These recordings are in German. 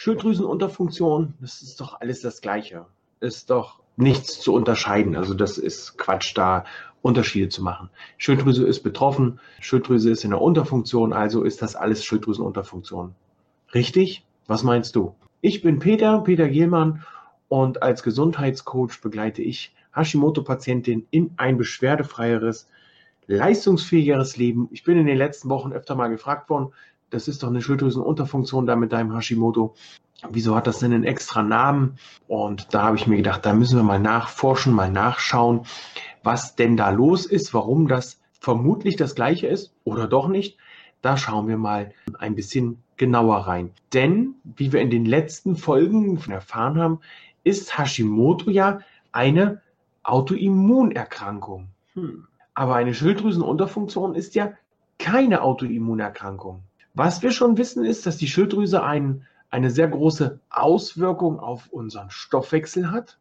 Schilddrüsenunterfunktion. Das ist doch alles das Gleiche. Ist doch nichts zu unterscheiden. Also das ist Quatsch, da Unterschiede zu machen. Schilddrüse ist betroffen, Schilddrüse ist in der Unterfunktion, also ist das alles Schilddrüsenunterfunktion. Richtig? Was meinst du? Ich bin Peter, Peter Gehlmann und als Gesundheitscoach begleite ich Hashimoto-Patientinnen in ein beschwerdefreieres, leistungsfähigeres Leben. Ich bin in den letzten Wochen öfter mal gefragt worden, das ist doch eine Schilddrüsenunterfunktion da mit deinem Hashimoto. Wieso hat das denn einen extra Namen? Und da habe ich mir gedacht, da müssen wir mal nachforschen, mal nachschauen, was denn da los ist, warum das vermutlich das gleiche ist oder doch nicht. Da schauen wir mal ein bisschen genauer rein. Denn, wie wir in den letzten Folgen erfahren haben, ist Hashimoto ja eine Autoimmunerkrankung. Hm. Aber eine Schilddrüsenunterfunktion ist ja keine Autoimmunerkrankung. Was wir schon wissen ist, dass die Schilddrüse ein, eine sehr große Auswirkung auf unseren Stoffwechsel hat.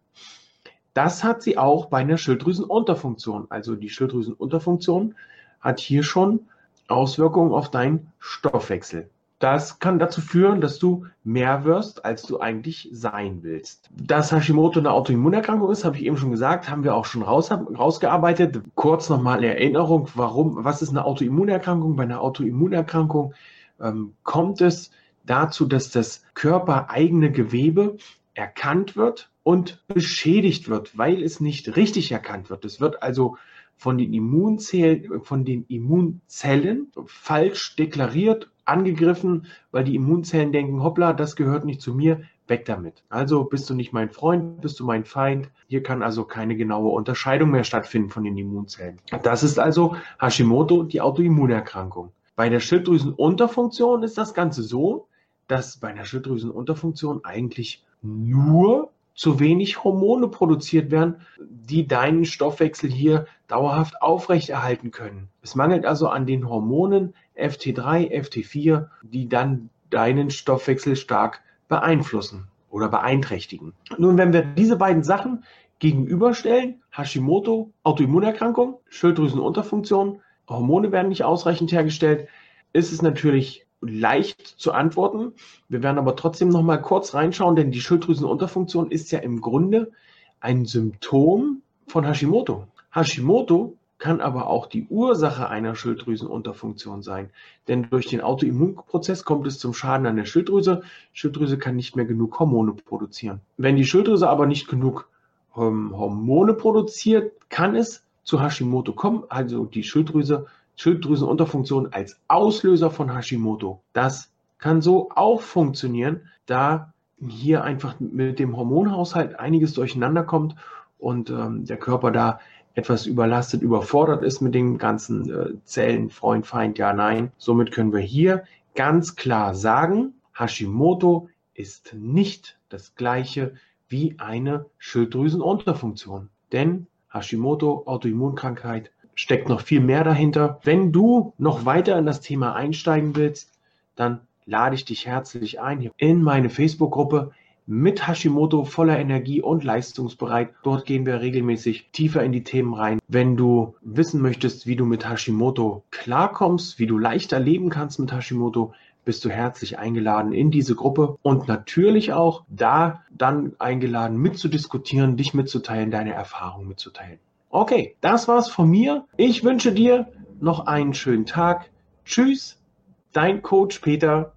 Das hat sie auch bei einer Schilddrüsenunterfunktion. Also die Schilddrüsenunterfunktion hat hier schon Auswirkungen auf deinen Stoffwechsel. Das kann dazu führen, dass du mehr wirst, als du eigentlich sein willst. Dass Hashimoto eine Autoimmunerkrankung ist, habe ich eben schon gesagt, haben wir auch schon raus, rausgearbeitet. Kurz nochmal Erinnerung, warum, was ist eine Autoimmunerkrankung? Bei einer Autoimmunerkrankung ähm, kommt es dazu, dass das körpereigene Gewebe erkannt wird und beschädigt wird, weil es nicht richtig erkannt wird. Es wird also von den Immunzellen, von den Immunzellen falsch deklariert, angegriffen, weil die Immunzellen denken, hoppla, das gehört nicht zu mir, weg damit. Also bist du nicht mein Freund, bist du mein Feind. Hier kann also keine genaue Unterscheidung mehr stattfinden von den Immunzellen. Das ist also Hashimoto, die Autoimmunerkrankung. Bei der Schilddrüsenunterfunktion ist das Ganze so, dass bei einer Schilddrüsenunterfunktion eigentlich nur zu wenig Hormone produziert werden, die deinen Stoffwechsel hier dauerhaft aufrechterhalten können. Es mangelt also an den Hormonen FT3, FT4, die dann deinen Stoffwechsel stark beeinflussen oder beeinträchtigen. Nun, wenn wir diese beiden Sachen gegenüberstellen, Hashimoto, Autoimmunerkrankung, Schilddrüsenunterfunktion, Hormone werden nicht ausreichend hergestellt, ist es natürlich leicht zu antworten. Wir werden aber trotzdem noch mal kurz reinschauen, denn die Schilddrüsenunterfunktion ist ja im Grunde ein Symptom von Hashimoto. Hashimoto kann aber auch die Ursache einer Schilddrüsenunterfunktion sein. Denn durch den Autoimmunprozess kommt es zum Schaden an der Schilddrüse. Schilddrüse kann nicht mehr genug Hormone produzieren. Wenn die Schilddrüse aber nicht genug ähm, Hormone produziert, kann es zu Hashimoto kommen. Also die Schilddrüse Schilddrüsenunterfunktion als Auslöser von Hashimoto. Das kann so auch funktionieren, da hier einfach mit dem Hormonhaushalt einiges durcheinander kommt und ähm, der Körper da etwas überlastet, überfordert ist mit den ganzen äh, Zellen, Freund, Feind, ja, nein. Somit können wir hier ganz klar sagen, Hashimoto ist nicht das gleiche wie eine Schilddrüsenunterfunktion. Denn Hashimoto, Autoimmunkrankheit, steckt noch viel mehr dahinter. Wenn du noch weiter in das Thema einsteigen willst, dann lade ich dich herzlich ein in meine Facebook-Gruppe mit Hashimoto voller Energie und leistungsbereit. Dort gehen wir regelmäßig tiefer in die Themen rein. Wenn du wissen möchtest, wie du mit Hashimoto klarkommst, wie du leichter leben kannst mit Hashimoto, bist du herzlich eingeladen in diese Gruppe und natürlich auch da dann eingeladen mitzudiskutieren, dich mitzuteilen, deine Erfahrungen mitzuteilen. Okay, das war's von mir. Ich wünsche dir noch einen schönen Tag. Tschüss, dein Coach Peter.